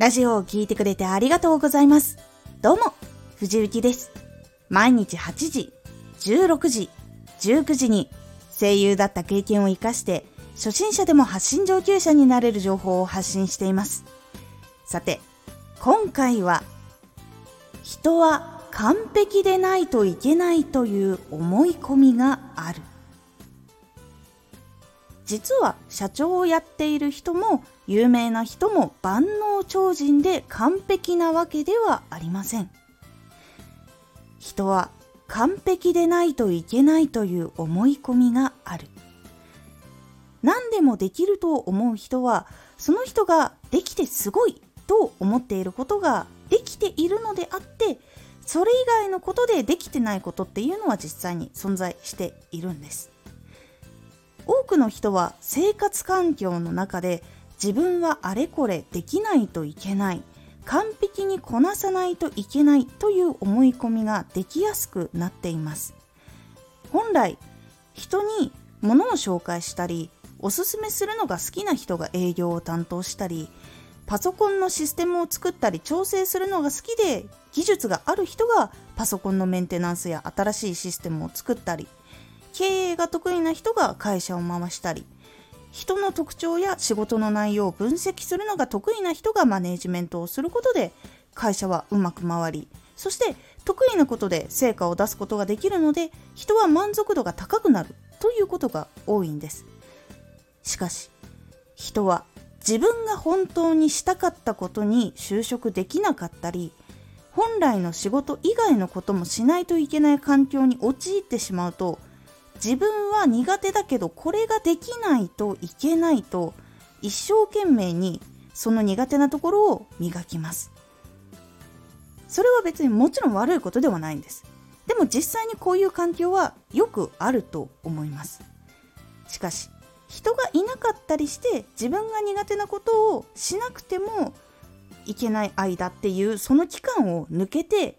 ラジオを聴いてくれてありがとうございます。どうも、藤幸です。毎日8時、16時、19時に声優だった経験を活かして、初心者でも発信上級者になれる情報を発信しています。さて、今回は、人は完璧でないといけないという思い込みがある。実は社長をやっている人も有名な人も万能超人で完璧なわけではありません。人は完璧でないといけないという思い込みがある。何でもできると思う人はその人ができてすごいと思っていることができているのであってそれ以外のことでできてないことっていうのは実際に存在しているんです。多くの人は生活環境の中で自分はあれこれできないといけない。完璧にこなさないといけないという思い込みができやすくなっています。本来人に物を紹介したりおすすめするのが好きな人が営業を担当したりパソコンのシステムを作ったり調整するのが好きで技術がある人がパソコンのメンテナンスや新しいシステムを作ったり経営が得意な人が会社を回したり人の特徴や仕事の内容を分析するのが得意な人がマネージメントをすることで会社はうまく回りそして得意なことで成果を出すことができるので人は満足度が高くなるということが多いんです。しかし人は自分が本当にしたかったことに就職できなかったり本来の仕事以外のこともしないといけない環境に陥ってしまうと自分は苦手だけどこれができないといけないと一生懸命にその苦手なところを磨きます。それは別にもちろん悪いことではないんです。でも実際にこういう環境はよくあると思います。しかし人がいなかったりして自分が苦手なことをしなくてもいけない間っていうその期間を抜けて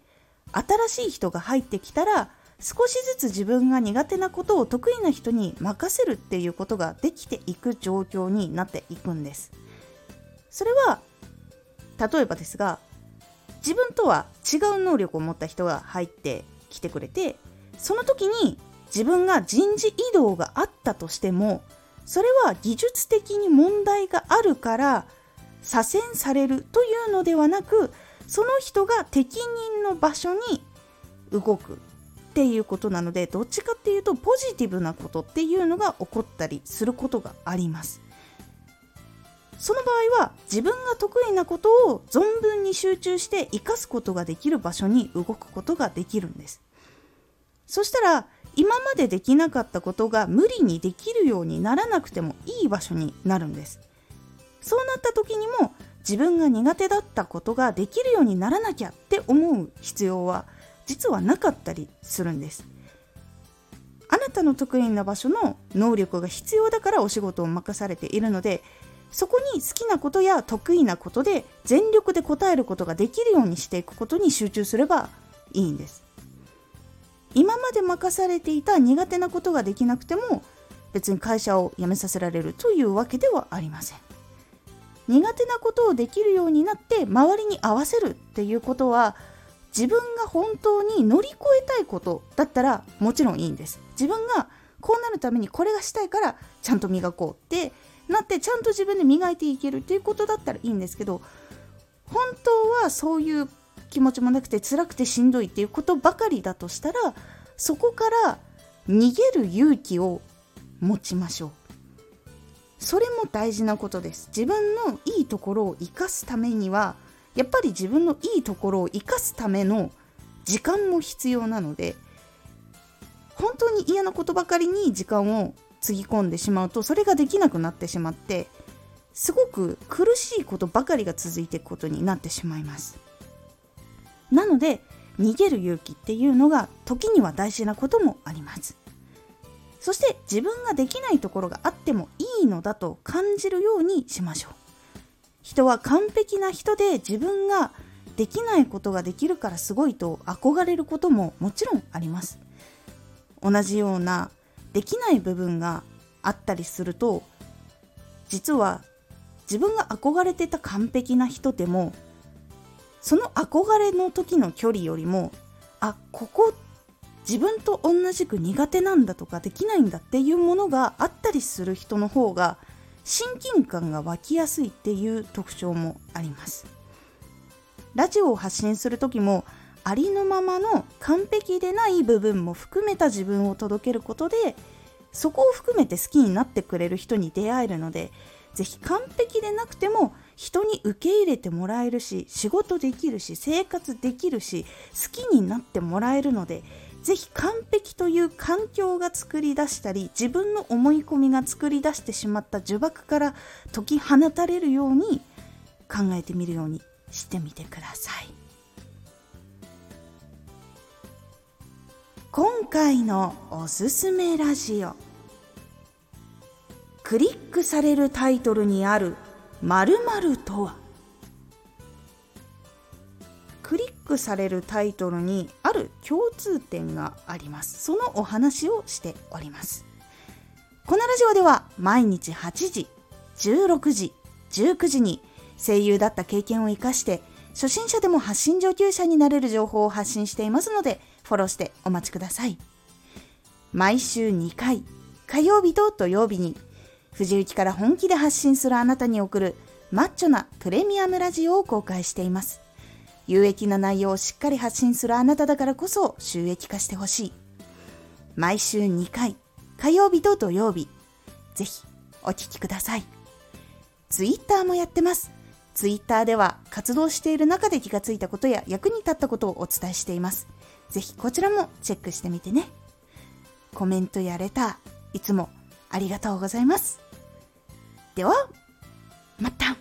新しい人が入ってきたら少しずつ自分が苦手なことを得意な人に任せるっていうことができていく状況になっていくんです。それは例えばですが自分とは違う能力を持った人が入ってきてくれてその時に自分が人事異動があったとしてもそれは技術的に問題があるから左遷されるというのではなくその人が適任の場所に動く。っていうことなのでどっちかっていうとポジティブなことっていうのが起こったりすることがあります。その場合は自分が得意なことを存分に集中して生かすことができる場所に動くことができるんです。そしたら今までできなかったことが無理にできるようにならなくてもいい場所になるんです。そうなった時にも自分が苦手だったことができるようにならなきゃって思う必要は実はなかったりするんです。あなたの得意な場所の能力が必要だからお仕事を任されているのでそこに好きなことや得意なことで全力で答えることができるようにしていくことに集中すればいいんです。今まで任されていた苦手なことができなくても別に会社を辞めさせられるというわけではありません。苦手なことをできるようになって周りに合わせるっていうことは自分が本当に乗り越えたいことだったらもちろんいいんです。自分がこうなるためにこれがしたいからちゃんと磨こうってなってちゃんと自分で磨いていけるっていうことだったらいいんですけど本当はそういう気持ちもなくて辛くてしんどいっていうことばかりだとしたらそこから逃げる勇気を持ちましょう。それも大事なことです。自分のいいところを生かすためにはやっぱり自分のいいところを生かすための時間も必要なので本当に嫌なことばかりに時間をつぎ込んでしまうとそれができなくなってしまってすごく苦しいことばかりが続いていくことになってしまいます。なので逃げる勇気っていうのが時には大事なこともあります。そして自分ができないところがあってもいいのだと感じるようにしましょう。人は完璧な人で自分ができないことができるからすごいと憧れることももちろんあります。同じようなできない部分があったりすると実は自分が憧れてた完璧な人でもその憧れの時の距離よりもあここ自分と同じく苦手なんだとかできないんだっていうものがあったりする人の方が親近感が湧きやすいっていう特徴もあります。ラジオを発信する時もありのままの完璧でない部分も含めた自分を届けることでそこを含めて好きになってくれる人に出会えるのでぜひ完璧でなくても人に受け入れてもらえるし仕事できるし生活できるし好きになってもらえるのでぜひ完璧という環境が作り出したり自分の思い込みが作り出してしまった呪縛から解き放たれるように考えてみるようにしてみてください。今回のおすすめラジオ。クリックされるタイトルにある〇〇とは？ックされるタイトルにある共通点があります。そのお話をしております。このラジオでは毎日8時16時19時に声優だった経験を生かして初心者でも発信上級者になれる情報を発信していますのでフォローしてお待ちください。毎週2回火曜日と土曜日に藤雪から本気で発信するあなたに送るマッチョなプレミアムラジオを公開しています。有益な内容をしっかり発信するあなただからこそ収益化してほしい。毎週2回、火曜日と土曜日、ぜひお聴きください。ツイッターもやってます。ツイッターでは活動している中で気がついたことや役に立ったことをお伝えしています。ぜひこちらもチェックしてみてね。コメントやレター、いつもありがとうございます。では、また